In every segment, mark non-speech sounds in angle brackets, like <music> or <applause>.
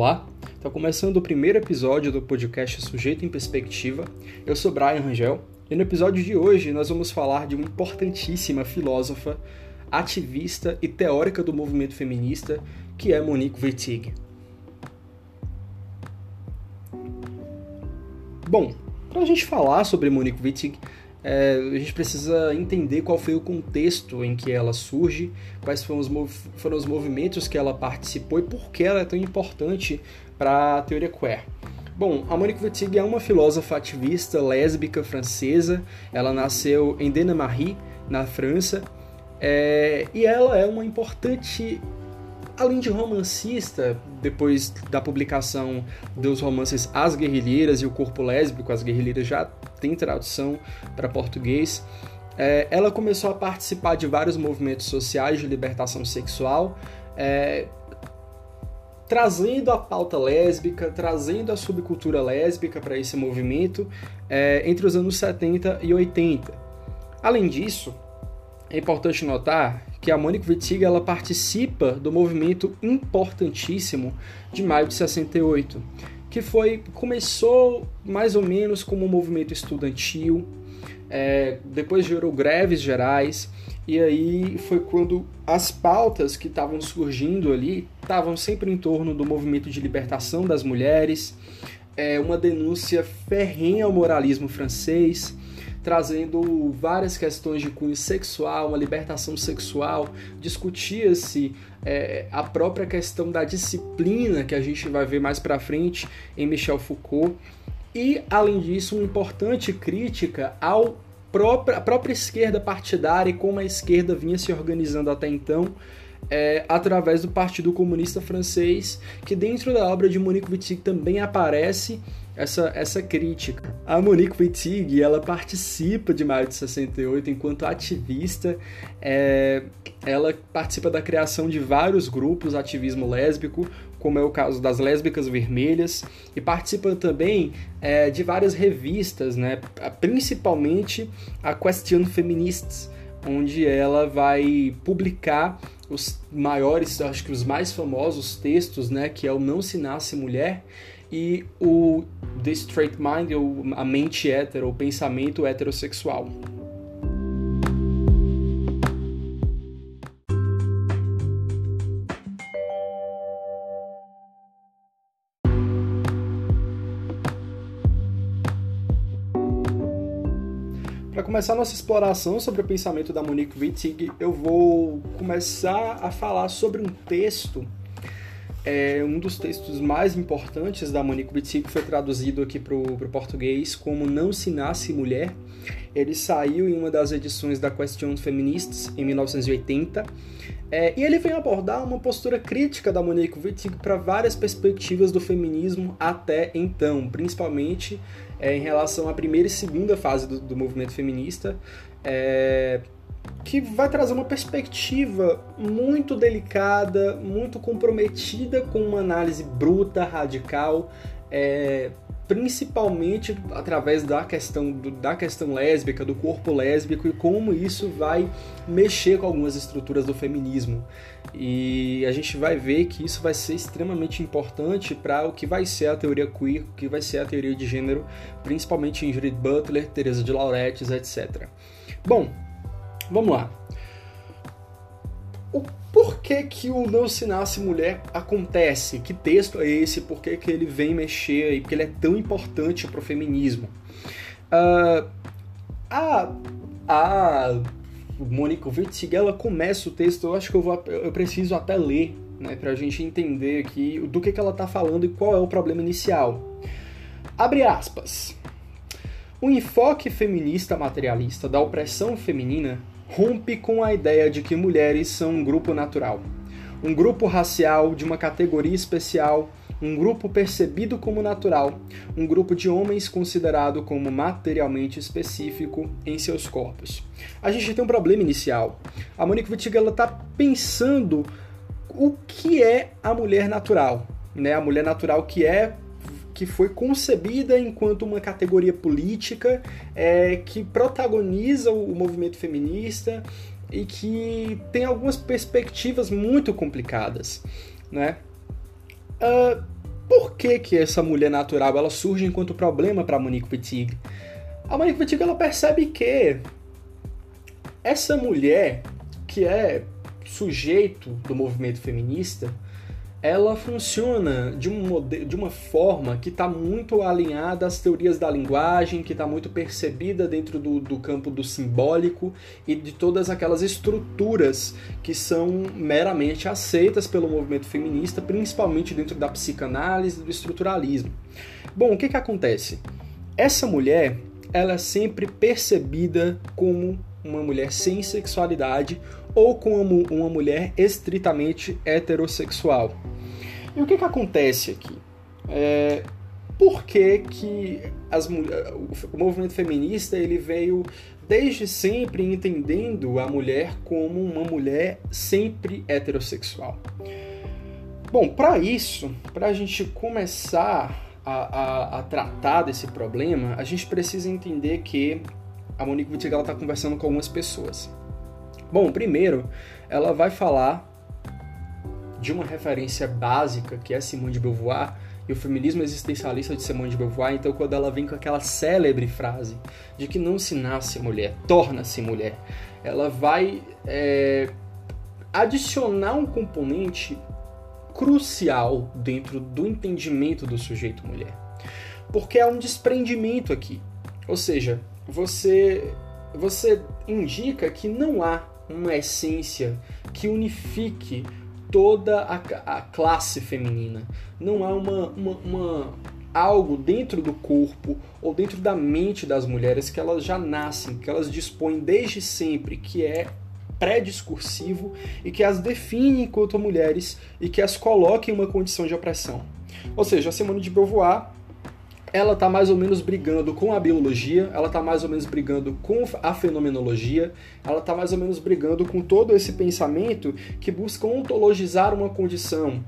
Olá, está começando o primeiro episódio do podcast Sujeito em Perspectiva. Eu sou Brian Rangel e no episódio de hoje nós vamos falar de uma importantíssima filósofa, ativista e teórica do movimento feminista, que é Monique Wittig. Bom, para a gente falar sobre Monique Wittig, é, a gente precisa entender qual foi o contexto em que ela surge, quais foram os, foram os movimentos que ela participou e por que ela é tão importante para a teoria queer. Bom, a Monique Wittig é uma filósofa ativista lésbica francesa. Ela nasceu em Denamarie, na França, é, e ela é uma importante além de romancista, depois da publicação dos romances As Guerrilheiras e O Corpo Lésbico, As Guerrilheiras já tem tradução para português, é, ela começou a participar de vários movimentos sociais de libertação sexual, é, trazendo a pauta lésbica, trazendo a subcultura lésbica para esse movimento é, entre os anos 70 e 80. Além disso, é importante notar que a Monique Wittig ela participa do movimento importantíssimo de maio de 68, que foi começou mais ou menos como um movimento estudantil, é, depois gerou greves gerais e aí foi quando as pautas que estavam surgindo ali estavam sempre em torno do movimento de libertação das mulheres, é, uma denúncia ferrenha ao moralismo francês, trazendo várias questões de cunho sexual, uma libertação sexual, discutia-se é, a própria questão da disciplina que a gente vai ver mais para frente em Michel Foucault. E além disso uma importante crítica ao própria, própria esquerda partidária e como a esquerda vinha se organizando até então é, através do Partido Comunista Francês, que dentro da obra de Monique Wittig também aparece essa, essa crítica. A Monique Wittig, ela participa de Maio de 68 enquanto ativista, é, ela participa da criação de vários grupos ativismo lésbico, como é o caso das Lésbicas Vermelhas, e participa também é, de várias revistas, né, principalmente a Question Feminists, onde ela vai publicar os maiores, acho que os mais famosos textos, né, que é o Não se nasce mulher e o The Straight Mind, ou a mente hétero, o pensamento heterossexual. Para começar nossa exploração sobre o pensamento da Monique Wittig, eu vou começar a falar sobre um texto é um dos textos mais importantes da Monique Wittig, foi traduzido aqui para o português como Não se nasce mulher. Ele saiu em uma das edições da Question Feminists, em 1980, é, e ele vem abordar uma postura crítica da Monique Wittig para várias perspectivas do feminismo até então, principalmente é, em relação à primeira e segunda fase do, do movimento feminista, é, que vai trazer uma perspectiva muito delicada, muito comprometida com uma análise bruta, radical, é, principalmente através da questão, do, da questão lésbica, do corpo lésbico e como isso vai mexer com algumas estruturas do feminismo. E a gente vai ver que isso vai ser extremamente importante para o que vai ser a teoria queer, o que vai ser a teoria de gênero, principalmente em Judith Butler, Teresa de Lauretis, etc. Bom, Vamos lá. O porquê que o Não Se Nasce Mulher acontece? Que texto é esse? Por que, que ele vem mexer aí? Porque ele é tão importante para o feminismo. Uh, a, a Mônica Wittig, ela começa o texto, eu acho que eu, vou, eu preciso até ler, né, para a gente entender aqui do que, que ela está falando e qual é o problema inicial. Abre aspas. O enfoque feminista materialista da opressão feminina rompe com a ideia de que mulheres são um grupo natural, um grupo racial de uma categoria especial, um grupo percebido como natural, um grupo de homens considerado como materialmente específico em seus corpos. A gente tem um problema inicial. A Monique Wittig está pensando o que é a mulher natural, né? A mulher natural que é que foi concebida enquanto uma categoria política é, que protagoniza o movimento feminista e que tem algumas perspectivas muito complicadas, né? Uh, por que, que essa mulher natural ela surge enquanto problema para Monique Wittig? A Monique Wittig ela percebe que essa mulher que é sujeito do movimento feminista, ela funciona de, um de uma forma que está muito alinhada às teorias da linguagem, que está muito percebida dentro do, do campo do simbólico e de todas aquelas estruturas que são meramente aceitas pelo movimento feminista, principalmente dentro da psicanálise e do estruturalismo. Bom, o que, que acontece? Essa mulher ela é sempre percebida como uma mulher sem sexualidade ou como uma mulher estritamente heterossexual. E o que, que acontece aqui? É, por que, que as, o movimento feminista ele veio desde sempre entendendo a mulher como uma mulher sempre heterossexual? Bom, para isso, para a gente começar a, a, a, tratar desse problema, a gente precisa entender que a Monique Wittig está conversando com algumas pessoas. Bom, primeiro, ela vai falar de uma referência básica que é Simone de Beauvoir e o feminismo existencialista de Simone de Beauvoir. Então, quando ela vem com aquela célebre frase de que não se nasce mulher, torna-se mulher, ela vai é, adicionar um componente crucial dentro do entendimento do sujeito mulher, porque há um desprendimento aqui. Ou seja, você, você indica que não há uma essência que unifique toda a, a classe feminina. Não há uma, uma, uma, algo dentro do corpo ou dentro da mente das mulheres que elas já nascem, que elas dispõem desde sempre, que é pré-discursivo e que as define enquanto mulheres e que as coloca em uma condição de opressão. Ou seja, a Simone de Beauvoir ela está mais ou menos brigando com a biologia, ela está mais ou menos brigando com a fenomenologia, ela está mais ou menos brigando com todo esse pensamento que busca ontologizar uma condição.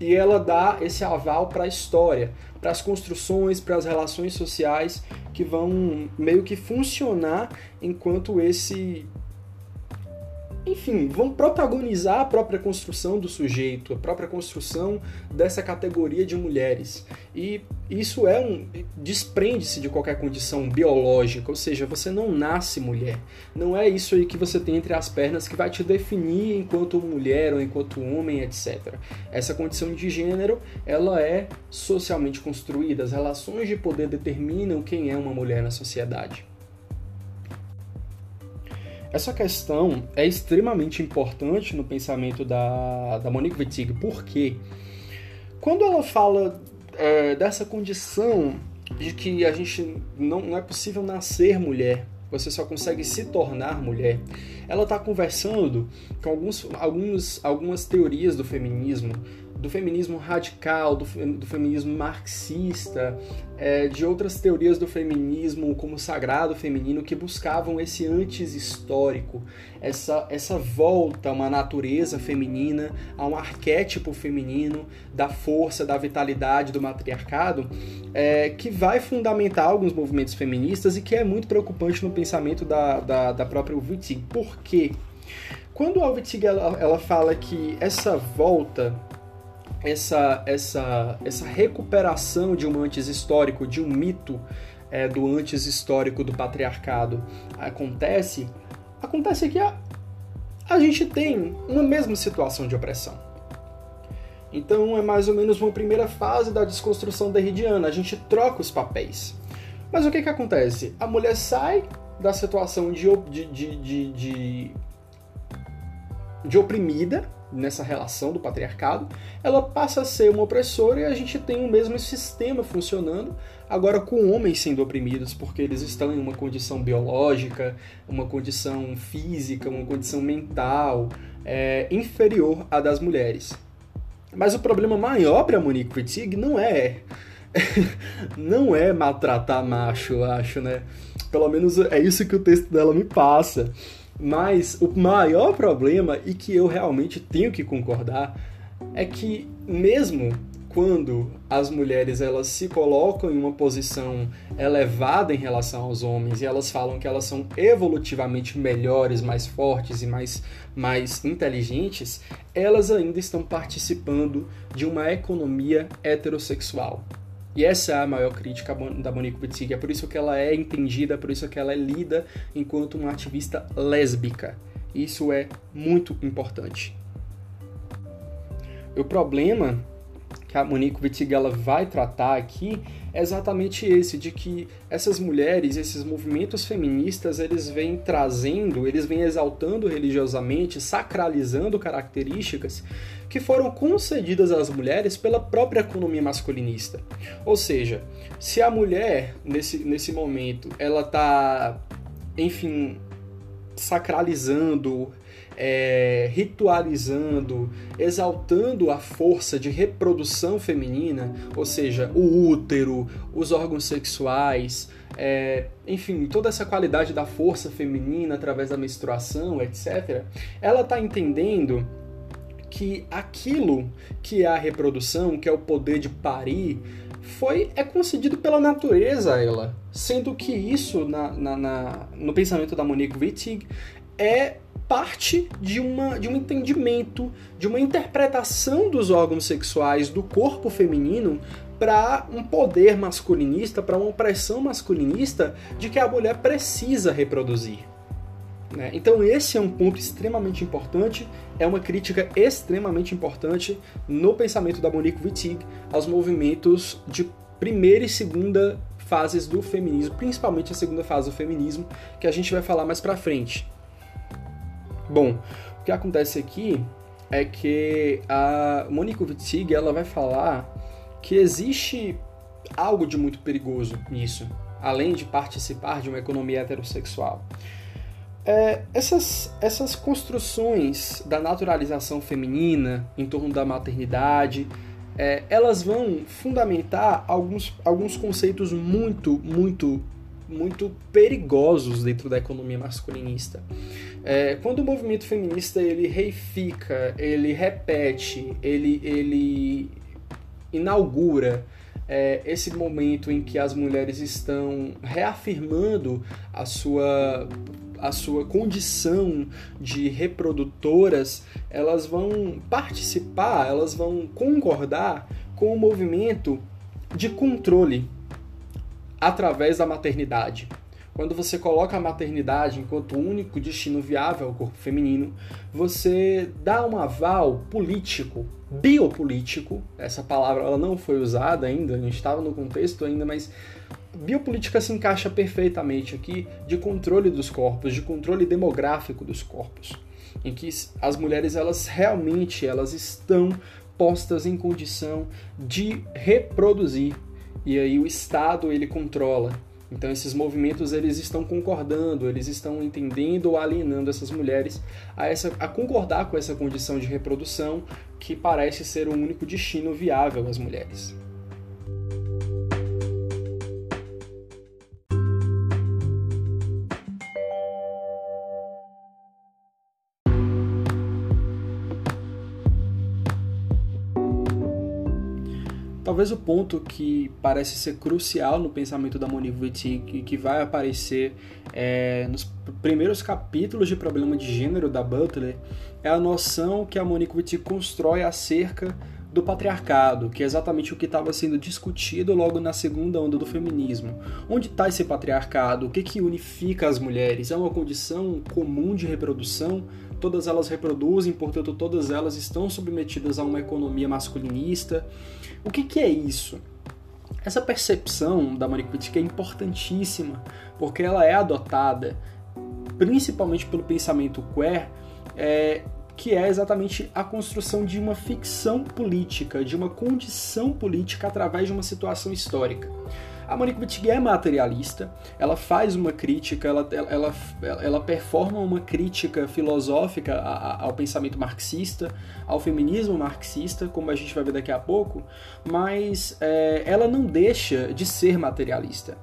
E ela dá esse aval para a história, para as construções, para as relações sociais que vão meio que funcionar enquanto esse enfim, vão protagonizar a própria construção do sujeito, a própria construção dessa categoria de mulheres. E isso é um desprende-se de qualquer condição biológica, ou seja, você não nasce mulher. Não é isso aí que você tem entre as pernas que vai te definir enquanto mulher ou enquanto homem, etc. Essa condição de gênero, ela é socialmente construída, as relações de poder determinam quem é uma mulher na sociedade. Essa questão é extremamente importante no pensamento da, da Monique Wittig, porque quando ela fala é, dessa condição de que a gente não, não é possível nascer mulher, você só consegue se tornar mulher. Ela está conversando com alguns, alguns, algumas teorias do feminismo do feminismo radical, do, do feminismo marxista, é, de outras teorias do feminismo como sagrado feminino que buscavam esse antes histórico, essa, essa volta a uma natureza feminina, a um arquétipo feminino da força, da vitalidade do matriarcado, é, que vai fundamentar alguns movimentos feministas e que é muito preocupante no pensamento da, da, da própria Wittig. Por quê? Quando a Wittig ela, ela fala que essa volta essa, essa, essa recuperação de um antes histórico, de um mito é, do antes histórico do patriarcado acontece, acontece que a, a gente tem uma mesma situação de opressão. Então é mais ou menos uma primeira fase da desconstrução derridiana, a gente troca os papéis. Mas o que, que acontece? A mulher sai da situação de, de, de, de, de, de oprimida, nessa relação do patriarcado, ela passa a ser uma opressora e a gente tem o mesmo sistema funcionando, agora com homens sendo oprimidos, porque eles estão em uma condição biológica, uma condição física, uma condição mental é, inferior à das mulheres. Mas o problema maior para Monique Wittig não é <laughs> não é maltratar macho, eu acho, né? Pelo menos é isso que o texto dela me passa. Mas o maior problema, e que eu realmente tenho que concordar, é que mesmo quando as mulheres elas se colocam em uma posição elevada em relação aos homens e elas falam que elas são evolutivamente melhores, mais fortes e mais, mais inteligentes, elas ainda estão participando de uma economia heterossexual. E essa é a maior crítica da Monique Wittig, é por isso que ela é entendida, por isso que ela é lida enquanto uma ativista lésbica. Isso é muito importante. O problema que a Monique Wittig ela vai tratar aqui é exatamente esse, de que essas mulheres, esses movimentos feministas, eles vêm trazendo, eles vêm exaltando religiosamente, sacralizando características que foram concedidas às mulheres pela própria economia masculinista. Ou seja, se a mulher, nesse, nesse momento, ela está, enfim, sacralizando, é, ritualizando, exaltando a força de reprodução feminina, ou seja, o útero, os órgãos sexuais, é, enfim, toda essa qualidade da força feminina através da menstruação, etc., ela está entendendo que aquilo que é a reprodução, que é o poder de parir, foi é concedido pela natureza a ela, sendo que isso na, na, na, no pensamento da Monique Wittig é parte de, uma, de um entendimento, de uma interpretação dos órgãos sexuais do corpo feminino para um poder masculinista, para uma opressão masculinista de que a mulher precisa reproduzir. Né? Então, esse é um ponto extremamente importante, é uma crítica extremamente importante no pensamento da Monique Wittig aos movimentos de primeira e segunda fases do feminismo, principalmente a segunda fase do feminismo, que a gente vai falar mais para frente. Bom, o que acontece aqui é que a Monique Wittig ela vai falar que existe algo de muito perigoso nisso, além de participar de uma economia heterossexual. É, essas, essas construções da naturalização feminina em torno da maternidade, é, elas vão fundamentar alguns, alguns conceitos muito, muito, muito perigosos dentro da economia masculinista. É, quando o movimento feminista ele reifica, ele repete, ele, ele inaugura é, esse momento em que as mulheres estão reafirmando a sua a sua condição de reprodutoras, elas vão participar, elas vão concordar com o movimento de controle através da maternidade. Quando você coloca a maternidade enquanto único destino viável ao corpo feminino, você dá um aval político, biopolítico. Essa palavra ela não foi usada ainda, a gente estava no contexto ainda, mas biopolítica se encaixa perfeitamente aqui de controle dos corpos, de controle demográfico dos corpos, em que as mulheres elas realmente elas estão postas em condição de reproduzir e aí o Estado ele controla então esses movimentos eles estão concordando, eles estão entendendo ou alienando essas mulheres a, essa, a concordar com essa condição de reprodução que parece ser o único destino viável às mulheres. Talvez o ponto que parece ser crucial no pensamento da Monique Wittig e que vai aparecer é, nos primeiros capítulos de Problema de Gênero da Butler é a noção que a Monique Wittig constrói acerca do patriarcado, que é exatamente o que estava sendo discutido logo na segunda onda do feminismo. Onde está esse patriarcado? O que, que unifica as mulheres? É uma condição comum de reprodução? Todas elas reproduzem, portanto, todas elas estão submetidas a uma economia masculinista. O que, que é isso? Essa percepção da Maricuitica é importantíssima, porque ela é adotada principalmente pelo pensamento queer, é, que é exatamente a construção de uma ficção política, de uma condição política através de uma situação histórica. A Monique Wittig é materialista, ela faz uma crítica, ela, ela, ela performa uma crítica filosófica ao pensamento marxista, ao feminismo marxista, como a gente vai ver daqui a pouco, mas é, ela não deixa de ser materialista.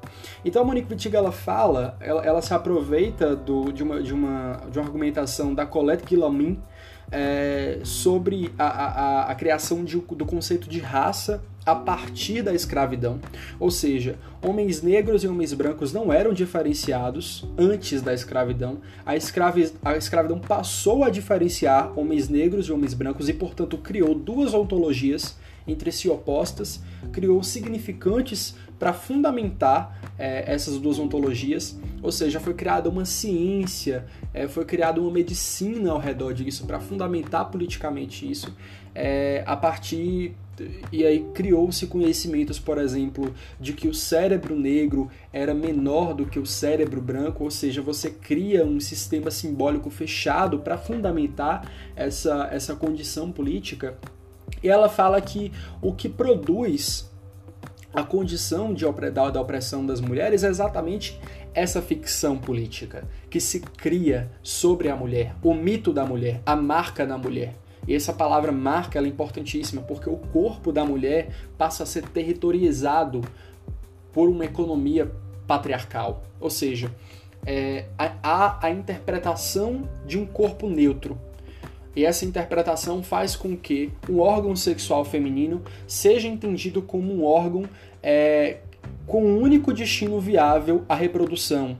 Então a Monique Wittig ela fala, ela, ela se aproveita do, de, uma, de, uma, de uma argumentação da Colette Guillaumin, é, sobre a, a, a criação de, do conceito de raça a partir da escravidão, ou seja, homens negros e homens brancos não eram diferenciados antes da escravidão. A, escravi a escravidão passou a diferenciar homens negros e homens brancos e, portanto, criou duas ontologias entre si opostas, criou significantes para fundamentar é, essas duas ontologias, ou seja, foi criada uma ciência, é, foi criada uma medicina ao redor disso para fundamentar politicamente isso, é, a partir e aí criou-se conhecimentos, por exemplo, de que o cérebro negro era menor do que o cérebro branco, ou seja, você cria um sistema simbólico fechado para fundamentar essa, essa condição política. E ela fala que o que produz a condição de, da opressão das mulheres é exatamente essa ficção política que se cria sobre a mulher, o mito da mulher, a marca da mulher. E essa palavra marca é importantíssima porque o corpo da mulher passa a ser territorializado por uma economia patriarcal. Ou seja, é, há a interpretação de um corpo neutro. E essa interpretação faz com que o órgão sexual feminino seja entendido como um órgão é, com um único destino viável a reprodução.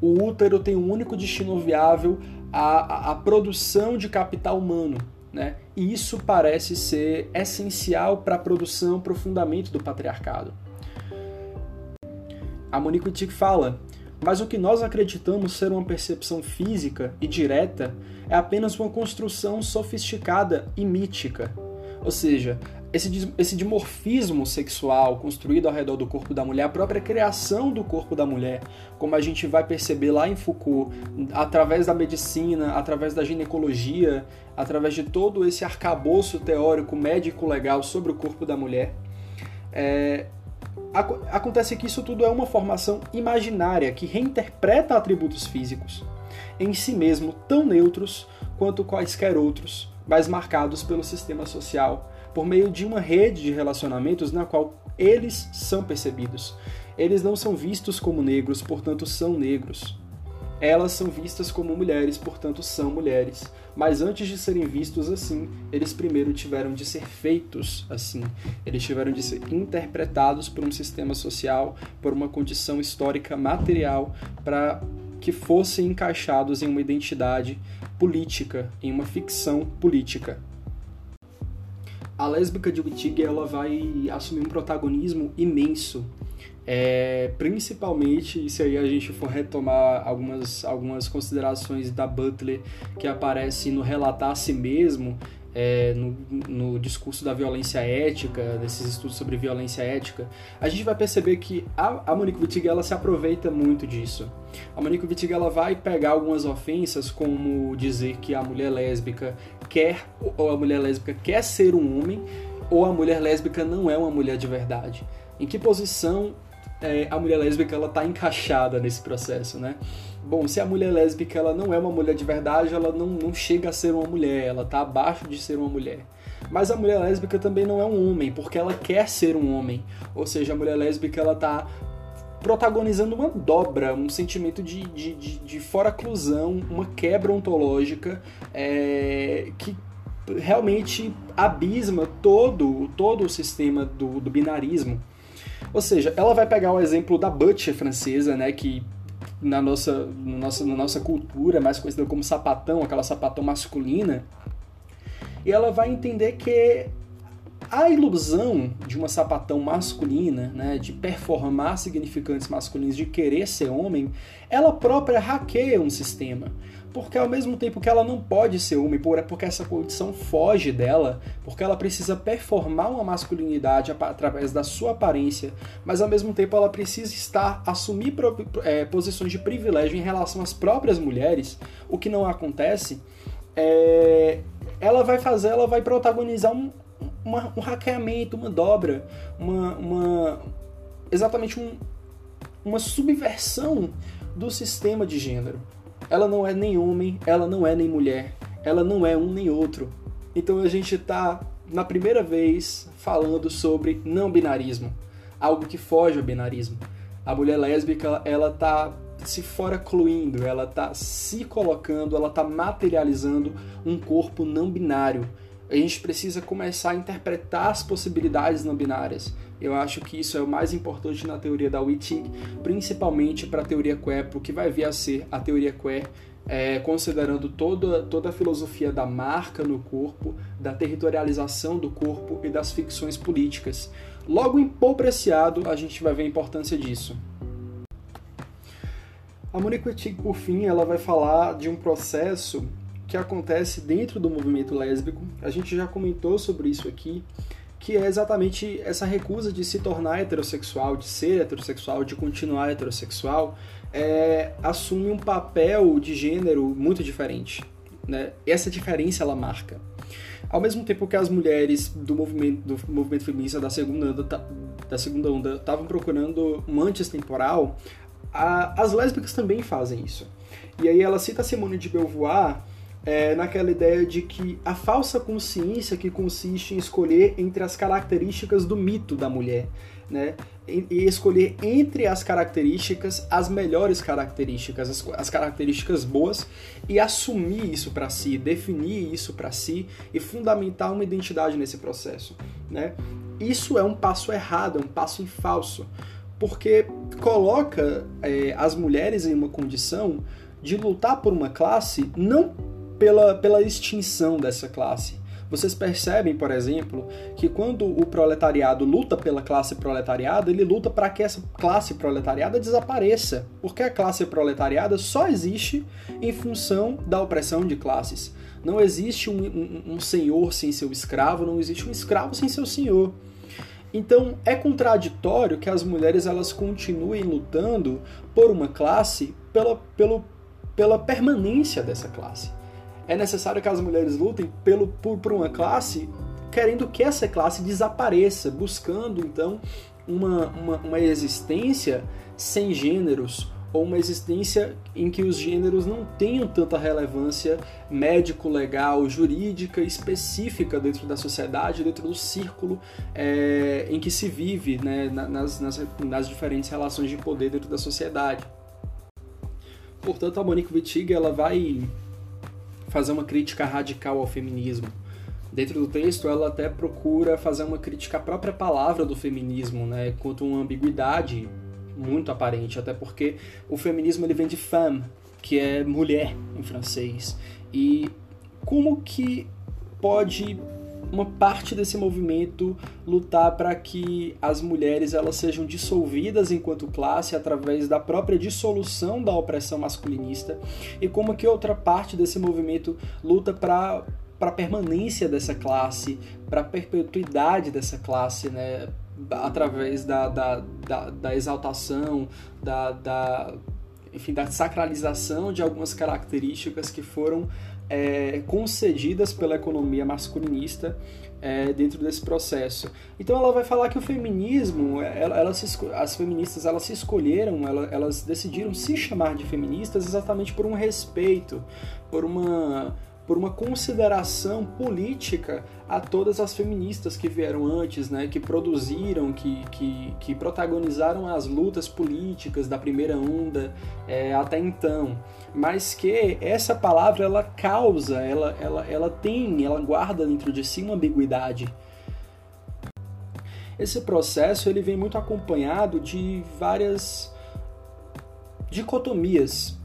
O útero tem um único destino viável a, a produção de capital humano. Né? E isso parece ser essencial para a produção, para o fundamento do patriarcado. A Monique Wittig fala, mas o que nós acreditamos ser uma percepção física e direta é apenas uma construção sofisticada e mítica. Ou seja, esse, esse dimorfismo sexual construído ao redor do corpo da mulher, a própria criação do corpo da mulher, como a gente vai perceber lá em Foucault, através da medicina, através da ginecologia, através de todo esse arcabouço teórico médico legal sobre o corpo da mulher, é, acontece que isso tudo é uma formação imaginária que reinterpreta atributos físicos em si mesmo tão neutros quanto quaisquer outros, mas marcados pelo sistema social por meio de uma rede de relacionamentos na qual eles são percebidos. Eles não são vistos como negros, portanto são negros. Elas são vistas como mulheres, portanto são mulheres. Mas antes de serem vistos assim, eles primeiro tiveram de ser feitos assim. Eles tiveram de ser interpretados por um sistema social, por uma condição histórica material, para que fossem encaixados em uma identidade política, em uma ficção política a lésbica de Wittig ela vai assumir um protagonismo imenso. É, principalmente se aí a gente for retomar algumas, algumas considerações da Butler que aparece no relatar a si mesmo é, no, no, discurso da violência ética, desses estudos sobre violência ética, a gente vai perceber que a, a Monique Wittig ela se aproveita muito disso. A Monique Wittig ela vai pegar algumas ofensas, como dizer que a mulher lésbica quer ou a mulher lésbica quer ser um homem, ou a mulher lésbica não é uma mulher de verdade. Em que posição é, a mulher lésbica ela está encaixada nesse processo, né? Bom, se a mulher lésbica ela não é uma mulher de verdade, ela não, não chega a ser uma mulher, ela está abaixo de ser uma mulher. Mas a mulher lésbica também não é um homem, porque ela quer ser um homem. Ou seja, a mulher lésbica ela está protagonizando uma dobra, um sentimento de, de, de, de fora-clusão, uma quebra ontológica é, que realmente abisma todo, todo o sistema do, do binarismo. Ou seja, ela vai pegar o exemplo da butcher francesa, né, que na nossa, na nossa, na nossa cultura, mais conhecida como sapatão, aquela sapatão masculina, e ela vai entender que a ilusão de uma sapatão masculina, né, de performar significantes masculinos, de querer ser homem, ela própria hackeia um sistema porque ao mesmo tempo que ela não pode ser uma, é porque essa condição foge dela, porque ela precisa performar uma masculinidade através da sua aparência, mas ao mesmo tempo ela precisa estar assumir é, posições de privilégio em relação às próprias mulheres, o que não acontece. É, ela vai fazer, ela vai protagonizar um, uma, um hackeamento, uma dobra, uma, uma exatamente um, uma subversão do sistema de gênero. Ela não é nem homem, ela não é nem mulher, ela não é um nem outro. Então a gente está, na primeira vez, falando sobre não binarismo, algo que foge ao binarismo. A mulher lésbica, ela tá se fora cluindo, ela está se colocando, ela está materializando um corpo não binário. A gente precisa começar a interpretar as possibilidades não binárias. Eu acho que isso é o mais importante na teoria da Wittig, principalmente para a teoria queer, porque vai vir a ser a teoria queer é, considerando toda, toda a filosofia da marca no corpo, da territorialização do corpo e das ficções políticas. Logo em Preciado, a gente vai ver a importância disso. A Monique Wittig, por fim, ela vai falar de um processo que acontece dentro do movimento lésbico. A gente já comentou sobre isso aqui, que é exatamente essa recusa de se tornar heterossexual, de ser heterossexual, de continuar heterossexual, é, assume um papel de gênero muito diferente. Né? Essa diferença ela marca. Ao mesmo tempo que as mulheres do movimento, do movimento feminista da segunda onda da segunda onda estavam procurando um antes temporal, a, as lésbicas também fazem isso. E aí ela cita Simone de Beauvoir é, naquela ideia de que a falsa consciência que consiste em escolher entre as características do mito da mulher, né? E, escolher entre as características as melhores características, as, as características boas e assumir isso para si, definir isso para si e fundamentar uma identidade nesse processo, né? Isso é um passo errado, é um passo em falso, porque coloca é, as mulheres em uma condição de lutar por uma classe não pela, pela extinção dessa classe. Vocês percebem, por exemplo, que quando o proletariado luta pela classe proletariada, ele luta para que essa classe proletariada desapareça, porque a classe proletariada só existe em função da opressão de classes. Não existe um, um, um senhor sem seu escravo, não existe um escravo sem seu senhor. Então é contraditório que as mulheres elas continuem lutando por uma classe pela, pelo, pela permanência dessa classe é necessário que as mulheres lutem pelo, por, por uma classe querendo que essa classe desapareça, buscando então uma, uma, uma existência sem gêneros, ou uma existência em que os gêneros não tenham tanta relevância médico, legal, jurídica específica dentro da sociedade, dentro do círculo é, em que se vive né, nas, nas, nas diferentes relações de poder dentro da sociedade. Portanto, a Monique Wittig ela vai fazer uma crítica radical ao feminismo. Dentro do texto, ela até procura fazer uma crítica à própria palavra do feminismo, né, quanto uma ambiguidade muito aparente, até porque o feminismo ele vem de femme, que é mulher em francês. E como que pode uma parte desse movimento lutar para que as mulheres elas sejam dissolvidas enquanto classe através da própria dissolução da opressão masculinista e como que outra parte desse movimento luta para para permanência dessa classe, para a perpetuidade dessa classe, né? através da, da, da, da exaltação, da, da, enfim, da sacralização de algumas características que foram é, concedidas pela economia masculinista é, dentro desse processo. Então ela vai falar que o feminismo, ela, ela se, as feministas elas se escolheram, ela, elas decidiram se chamar de feministas exatamente por um respeito, por uma por uma consideração política a todas as feministas que vieram antes, né, que produziram, que, que, que protagonizaram as lutas políticas da primeira onda é, até então, mas que essa palavra ela causa, ela, ela, ela tem, ela guarda dentro de si uma ambiguidade. Esse processo ele vem muito acompanhado de várias dicotomias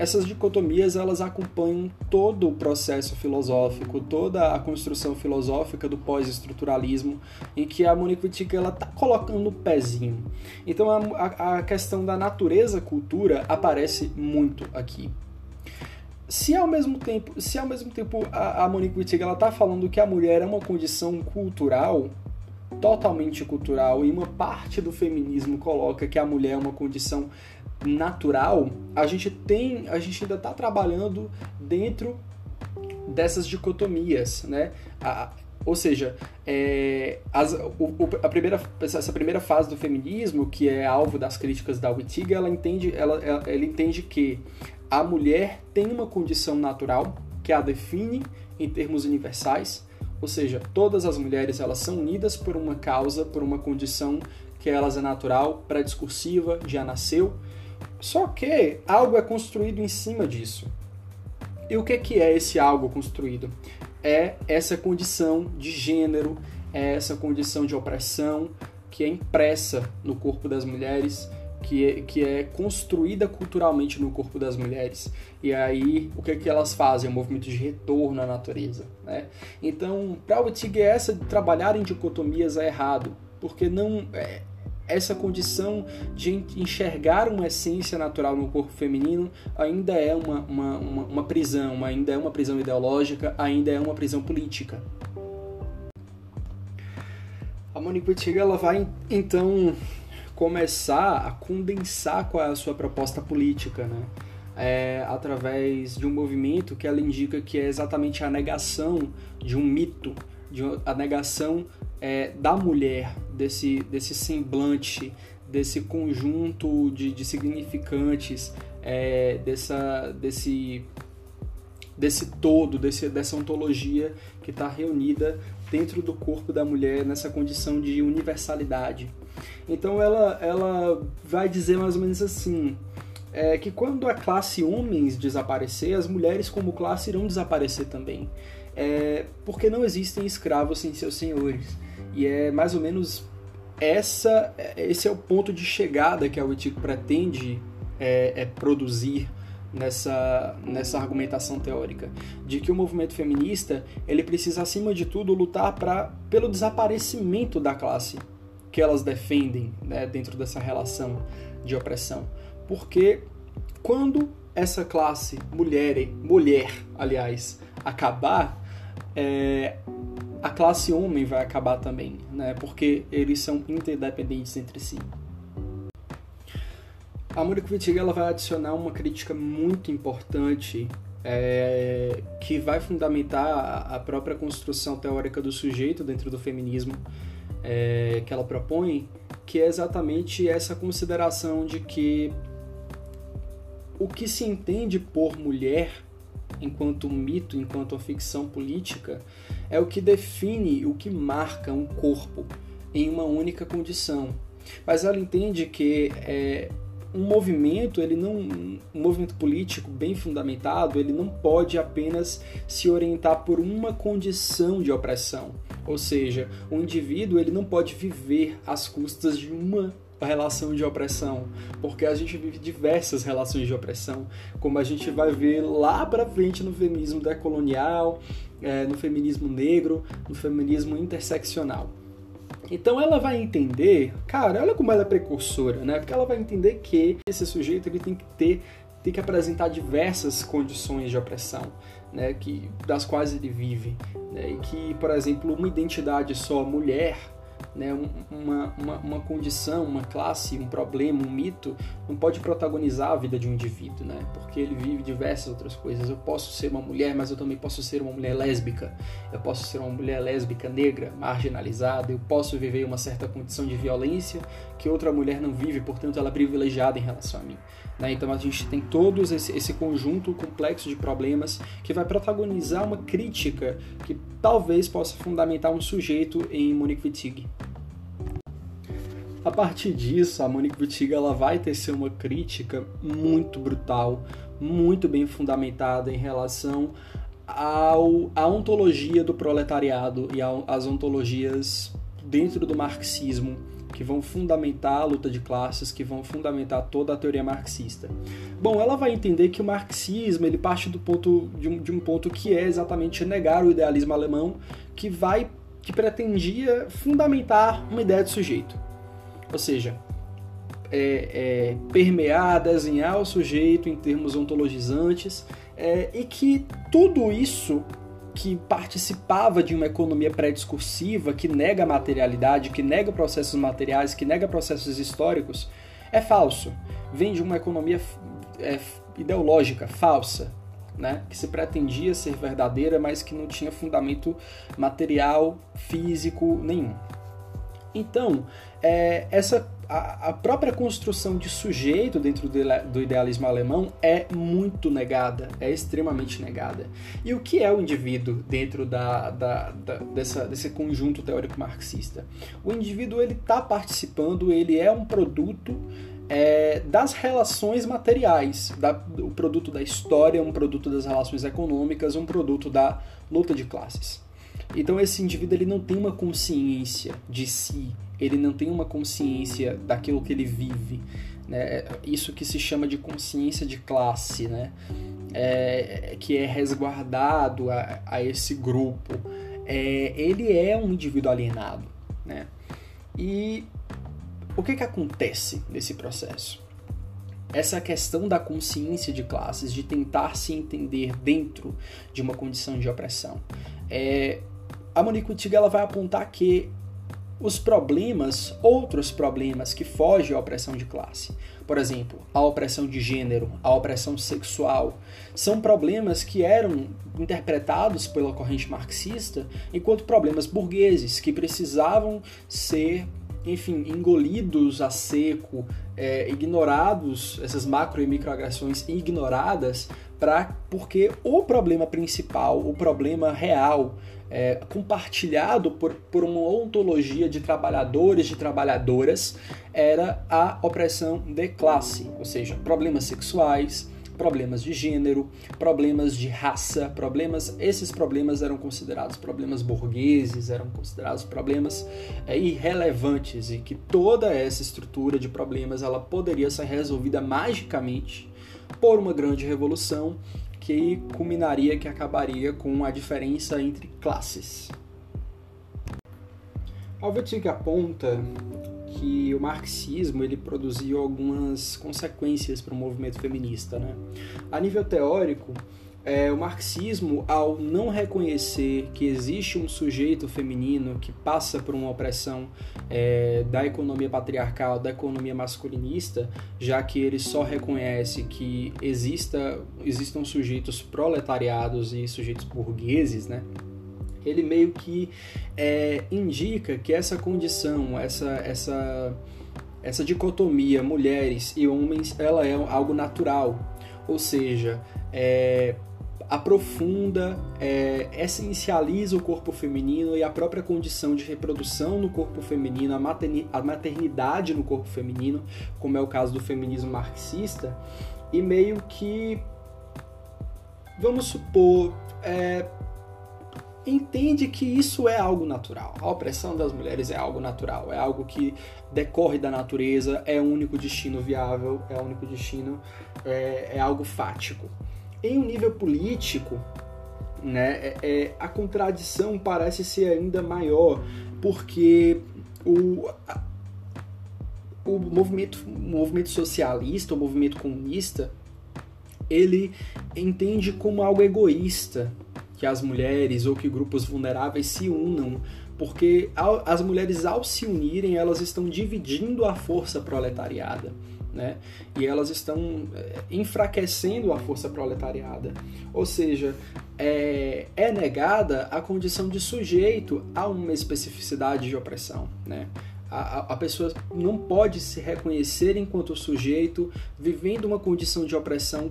essas dicotomias elas acompanham todo o processo filosófico, toda a construção filosófica do pós-estruturalismo, em que a Monique Wittig ela está colocando o pezinho. Então a, a questão da natureza-cultura aparece muito aqui. Se ao mesmo tempo, se ao mesmo tempo a, a Monique Wittig ela está falando que a mulher é uma condição cultural, totalmente cultural, e uma parte do feminismo coloca que a mulher é uma condição natural, a gente tem, a gente ainda está trabalhando dentro dessas dicotomias, né? A, ou seja, é, as, o, a primeira, essa primeira fase do feminismo, que é alvo das críticas da Wittig, ela entende, ela, ela, ela entende que a mulher tem uma condição natural que a define em termos universais, ou seja, todas as mulheres elas são unidas por uma causa, por uma condição que elas é natural, pré-discursiva, já nasceu, Só que algo é construído em cima disso. E o que, que é esse algo construído? É essa condição de gênero, é essa condição de opressão que é impressa no corpo das mulheres, que é, que é construída culturalmente no corpo das mulheres. E aí, o que, que elas fazem? Um movimento de retorno à natureza. Né? Então, para o Wittig, essa de trabalhar em dicotomias é errado, porque não é, essa condição de enxergar uma essência natural no corpo feminino ainda é uma, uma, uma, uma prisão, ainda é uma prisão ideológica, ainda é uma prisão política. A Monique Wittig ela vai então começar a condensar qual é a sua proposta política, né? É, através de um movimento que ela indica que é exatamente a negação de um mito, de a negação é, da mulher, desse, desse semblante, desse conjunto de, de significantes, é, dessa, desse, desse todo, desse, dessa ontologia que está reunida dentro do corpo da mulher nessa condição de universalidade. Então ela, ela vai dizer mais ou menos assim: é que quando a classe homens desaparecer, as mulheres como classe irão desaparecer também. É, porque não existem escravos sem seus senhores. E é mais ou menos essa, esse é o ponto de chegada que a Wittig pretende é, é produzir nessa, nessa argumentação teórica de que o movimento feminista ele precisa acima de tudo lutar para pelo desaparecimento da classe que elas defendem né, dentro dessa relação de opressão. Porque quando essa classe mulher, mulher aliás, acabar, é, a classe homem vai acabar também, né, porque eles são interdependentes entre si. A Mônica Wittig ela vai adicionar uma crítica muito importante é, que vai fundamentar a própria construção teórica do sujeito dentro do feminismo, é, que ela propõe, que é exatamente essa consideração de que o que se entende por mulher enquanto mito, enquanto ficção política, é o que define, o que marca um corpo em uma única condição. Mas ela entende que é, um movimento, ele não, um movimento político bem fundamentado, ele não pode apenas se orientar por uma condição de opressão. Ou seja, o indivíduo ele não pode viver às custas de uma relação de opressão, porque a gente vive diversas relações de opressão, como a gente vai ver lá para frente no feminismo decolonial, é, no feminismo negro, no feminismo interseccional. Então ela vai entender, cara, olha como ela é precursora, né? Porque ela vai entender que esse sujeito ele tem que ter, tem que apresentar diversas condições de opressão, né? Que das quais ele vive, né? E que, por exemplo, uma identidade só mulher né, uma, uma, uma, condição, uma classe, um problema, um mito, não pode protagonizar a vida de um indivíduo, né? Porque ele vive diversas outras coisas. Eu posso ser uma mulher, mas eu também posso ser uma mulher lésbica. Eu posso ser uma mulher lésbica negra, marginalizada. Eu posso viver uma certa condição de violência que outra mulher não vive, portanto ela é privilegiada em relação a mim. Né? Então a gente tem todos esse, esse conjunto complexo de problemas que vai protagonizar uma crítica que talvez possa fundamentar um sujeito em Monique Wittig. A partir disso, a Monique Wittig ela vai tecer uma crítica muito brutal, muito bem fundamentada em relação ao, à ontologia do proletariado e às ontologias dentro do marxismo que vão fundamentar a luta de classes, que vão fundamentar toda a teoria marxista. Bom, ela vai entender que o marxismo ele parte do ponto de um, de um ponto que é exatamente negar o idealismo alemão, que vai que pretendia fundamentar uma ideia de sujeito, ou seja, é, é, permear, desenhar o sujeito em termos ontologizantes, é, e que tudo isso que participava de uma economia pré-discursiva que nega a materialidade, que nega processos materiais, que nega processos históricos, é falso. Vem de uma economia é, ideológica falsa, né? que se pretendia ser verdadeira, mas que não tinha fundamento material, físico nenhum. Então, é, essa a, a, própria construção de sujeito dentro do idealismo alemão é muito negada, é extremamente negada. E o que é o indivíduo dentro da, da, da dessa, desse conjunto teórico marxista? O indivíduo ele está participando, ele é um produto é, das relações materiais, da, o produto da história, um produto das relações econômicas, um produto da luta de classes. Então esse indivíduo ele não tem uma consciência de si, ele não tem uma consciência daquilo que ele vive, né? Isso que se chama de consciência de classe, né? É, que é resguardado a, a esse grupo. É, ele é um indivíduo alienado, né? E o que que acontece nesse processo? essa questão da consciência de classes, de tentar se entender dentro de uma condição de opressão. É, a Monique Wittig ela vai apontar que os problemas, outros problemas que fogem à opressão de classe, por exemplo, a opressão de gênero, a opressão sexual, são problemas que eram interpretados pela corrente marxista enquanto problemas burgueses que precisavam ser enfim, engolidos a seco, é, ignorados, essas macro e microagressões ignoradas, pra, porque o problema principal, o problema real, é, compartilhado por, por uma ontologia de trabalhadores, de trabalhadoras, era a opressão de classe, ou seja, problemas sexuais, problemas de gênero, problemas de raça, problemas. Esses problemas eram considerados problemas burgueses, eram considerados problemas é, irrelevantes e que toda essa estrutura de problemas ela poderia ser resolvida magicamente por uma grande revolução que culminaria, que acabaria com a diferença entre classes. Alvetig aponta que o marxismo ele produziu algumas consequências para o movimento feminista. Né? A nível teórico, é, o marxismo, ao não reconhecer que existe um sujeito feminino que passa por uma opressão é, da economia patriarcal, da economia masculinista, já que ele só reconhece que exista, existam sujeitos proletariados e sujeitos burgueses, né? ele meio que é, indica que essa condição, essa, essa, essa dicotomia mulheres e homens, ela é algo natural, ou seja, é, aprofunda, é, essencializa o corpo feminino e a própria condição de reprodução no corpo feminino, a, maternidade no corpo feminino, como é o caso do feminismo marxista, e meio que, vamos supor, é, entende que isso é algo natural. A opressão das mulheres é algo natural, é algo que decorre da natureza, é o único destino viável, é o único destino, é, é algo fático. Em um nível político, né, é, é, a contradição parece ser ainda maior, porque o, o movimento, movimento socialista, o movimento comunista, ele entende como algo egoísta que as mulheres ou que grupos vulneráveis se unam, porque as mulheres ao se unirem, elas estão dividindo a força proletariada. Né? E elas estão é, enfraquecendo a força proletariada. Ou seja, é, é, negada a condição de sujeito a uma especificidade de opressão. Né? A, a, pessoa não pode se reconhecer enquanto sujeito vivendo uma condição de opressão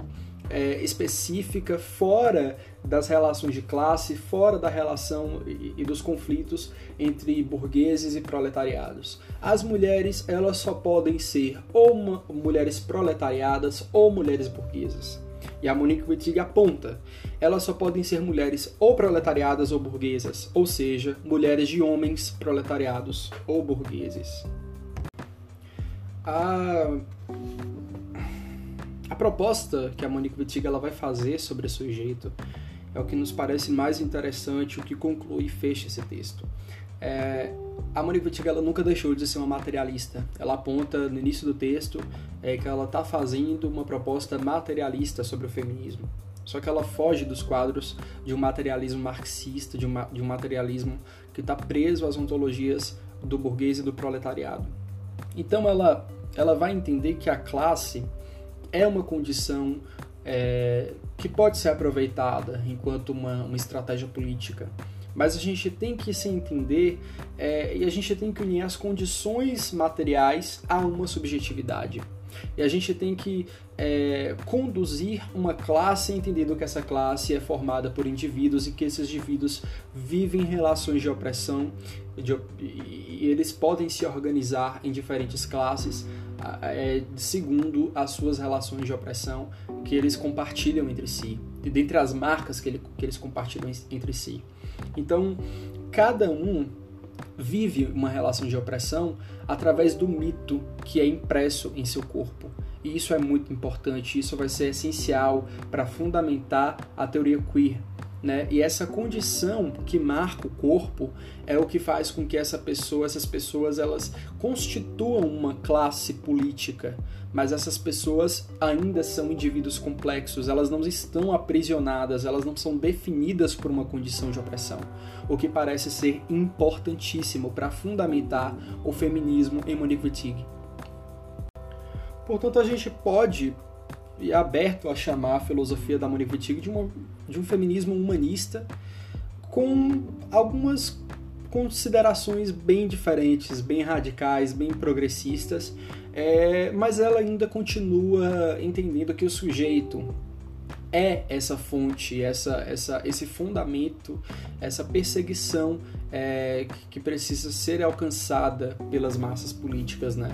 é, específica fora das relações de classe, fora da relação e, dos conflitos entre burgueses e proletariados. As mulheres elas só podem ser ou mulheres proletariadas ou mulheres burguesas. E a Monique Wittig aponta, elas só podem ser mulheres ou proletariadas ou burguesas, ou seja, mulheres de homens proletariados ou burgueses. A a proposta que a Monique Wittig ela vai fazer sobre esse sujeito é o que nos parece mais interessante, o que conclui e fecha esse texto. É, a Monique Wittig nunca deixou de ser uma materialista. Ela aponta no início do texto é, que ela está fazendo uma proposta materialista sobre o feminismo. Só que ela foge dos quadros de um materialismo marxista, de, uma, de um materialismo que está preso às ontologias do burguês e do proletariado. Então ela, ela vai entender que a classe é uma condição é, que pode ser aproveitada enquanto uma, uma estratégia política. Mas a gente tem que se entender é, e a gente tem que unir as condições materiais a uma subjetividade. E a gente tem que é, conduzir uma classe entendendo que essa classe é formada por indivíduos e que esses indivíduos vivem relações de opressão de, e eles podem se organizar em diferentes classes é, segundo as suas relações de opressão que eles compartilham entre si, dentre as marcas que, ele, que eles compartilham entre si. Então, cada um vive uma relação de opressão através do mito que é impresso em seu corpo. E isso é muito importante, isso vai ser essencial para fundamentar a teoria queer, né? E essa condição que marca o corpo é o que faz com que essa pessoa, essas pessoas, elas constituam uma classe política, mas essas pessoas ainda são indivíduos complexos, elas não estão aprisionadas, elas não são definidas por uma condição de opressão, o que parece ser importantíssimo para fundamentar o feminismo em Monique Wittig. Portanto, a gente pode e aberto a chamar a filosofia da Monique Wittig de, uma, de um feminismo humanista com algumas considerações bem diferentes, bem radicais, bem progressistas, é, mas ela ainda continua entendendo que o sujeito é essa fonte, essa, essa, esse fundamento, essa perseguição é, que precisa ser alcançada pelas massas políticas, né?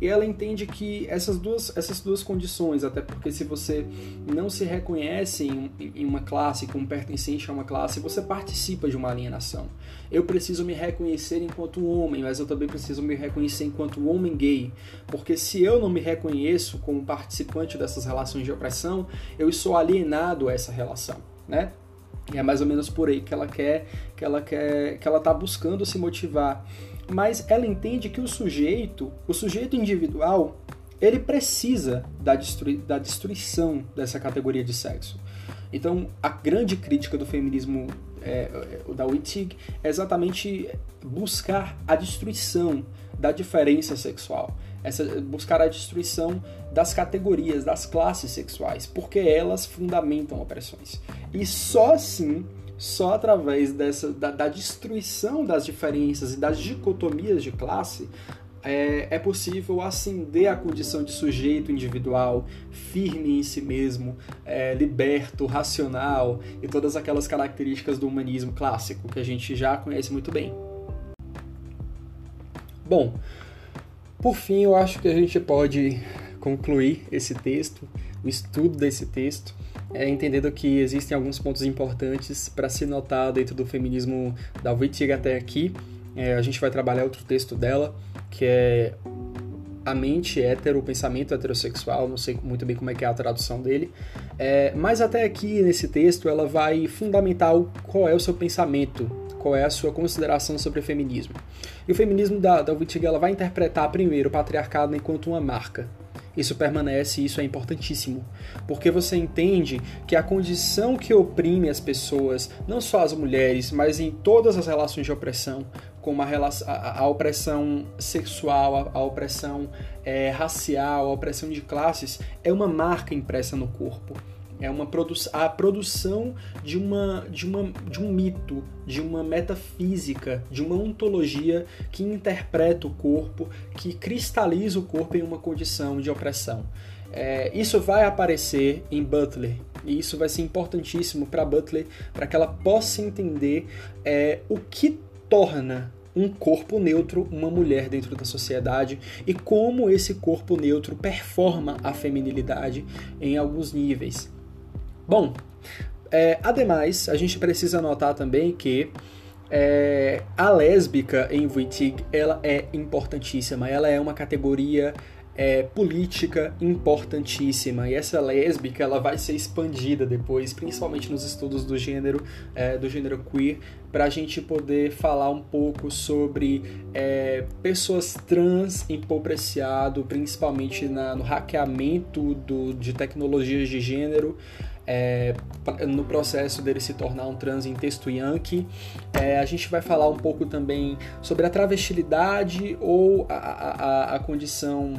E ela entende que essas duas, essas duas condições, até porque se você não se reconhece em, em uma classe, como pertencente a uma classe, você participa de uma alienação. Eu preciso me reconhecer enquanto homem, mas eu também preciso me reconhecer enquanto homem gay, porque se eu não me reconheço como participante dessas relações de opressão, eu sou alienado a essa relação, né? E é mais ou menos por aí que ela quer, que ela quer, que ela está buscando se motivar mas ela entende que o sujeito, o sujeito individual, ele precisa da, destrui da destruição dessa categoria de sexo. Então, a grande crítica do feminismo é, é da Wittig é exatamente buscar a destruição da diferença sexual, essa, buscar a destruição das categorias, das classes sexuais, porque elas fundamentam opressões. E só assim só através dessa, da, da destruição das diferenças e das dicotomias de classe é, é, possível ascender à condição de sujeito individual, firme em si mesmo, é, liberto, racional e todas aquelas características do humanismo clássico que a gente já conhece muito bem. Bom, por fim, eu acho que a gente pode concluir esse texto, o estudo desse texto, é, entendendo que existem alguns pontos importantes para se notar dentro do feminismo da Wittig até aqui. É, a gente vai trabalhar outro texto dela, que é a mente hétero, o pensamento heterossexual, não sei muito bem como é que é a tradução dele, é, mas até aqui nesse texto ela vai fundamentar qual é o seu pensamento, qual é a sua consideração sobre o feminismo. E o feminismo da, da Wittig ela vai interpretar primeiro o patriarcado enquanto uma marca, isso permanece e isso é importantíssimo, porque você entende que a condição que oprime as pessoas, não só as mulheres, mas em todas as relações de opressão, como a, relação, a, a opressão sexual, a, a opressão é, racial, a opressão de classes, é uma marca impressa no corpo é uma produ a produção de, uma, de, uma, de um mito, de uma metafísica, de uma ontologia que interpreta o corpo, que cristaliza o corpo em uma condição de opressão. É, isso vai aparecer em Butler e isso vai ser importantíssimo para Butler para que ela possa entender é, o que torna um corpo neutro uma mulher dentro da sociedade e como esse corpo neutro performa a feminilidade em alguns níveis. Bom, é, ademais, a gente precisa notar também que é, a lésbica em Wittig ela é importantíssima, ela é uma categoria é, política importantíssima. E essa lésbica ela vai ser expandida depois, principalmente nos estudos do gênero é, do gênero queer, para a gente poder falar um pouco sobre é, pessoas trans empobreciado, principalmente na, no hackeamento do, de tecnologias de gênero é, no processo dele se tornar um trans em texto yankee. É, a gente vai falar um pouco também sobre a travestilidade ou a, a, a condição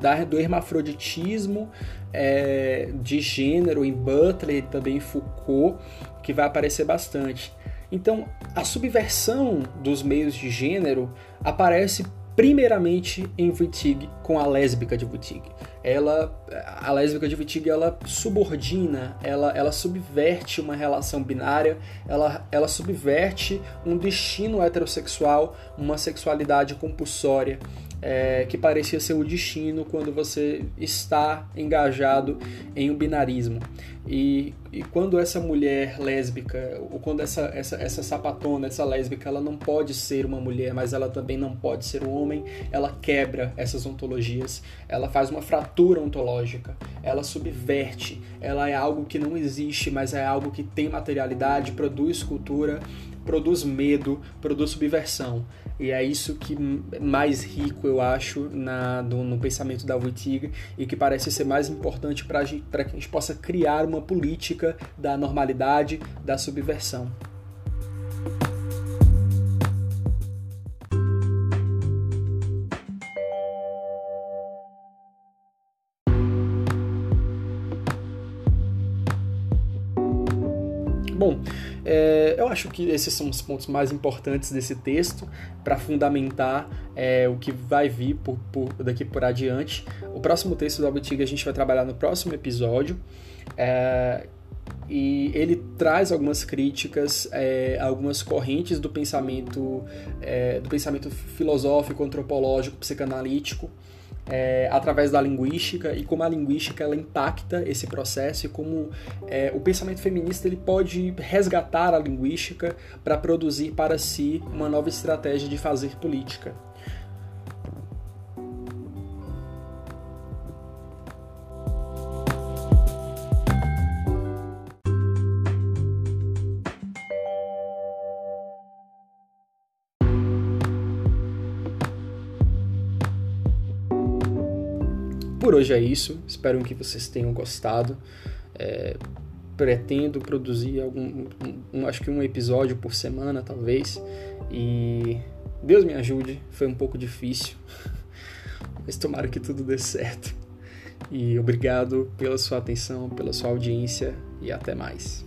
da, do hermafroditismo é, de gênero em Butler e também em Foucault, que vai aparecer bastante. Então, a subversão dos meios de gênero aparece primeiramente em Wittig com a lésbica de Wittig. Ela a lésbica de Wittig ela subordina, ela, ela subverte uma relação binária, ela, ela subverte um destino heterossexual, uma sexualidade compulsória é, que parecia ser o destino quando você está engajado em um binarismo. E, e quando essa mulher lésbica, ou quando essa, essa, essa sapatona, essa lésbica, ela não pode ser uma mulher, mas ela também não pode ser um homem, ela quebra essas ontologias, ela faz uma fratura ontológica, ela subverte, ela é algo que não existe, mas é algo que tem materialidade, produz cultura, produz medo, produz subversão. E é isso que mais rico eu acho na, do, no pensamento da Wittig e que parece ser mais importante para que a gente possa criar uma política da normalidade, da subversão. Bom, é, eu acho que esses são os pontos mais importantes desse texto para fundamentar é, o que vai vir por, por, daqui por adiante. O próximo texto do Albertig a gente vai trabalhar no próximo episódio. É, e ele traz algumas críticas, é, algumas correntes do pensamento, é, do pensamento filosófico, antropológico, psicanalítico, é, através da linguística e como a linguística ela impacta esse processo e como é, o pensamento feminista ele pode resgatar a linguística para produzir para si uma nova estratégia de fazer política. Hoje é isso. Espero que vocês tenham gostado. É, pretendo produzir algum, um, um, acho que um episódio por semana, talvez. E Deus me ajude. Foi um pouco difícil, <laughs> mas tomara que tudo dê certo. E obrigado pela sua atenção, pela sua audiência e até mais.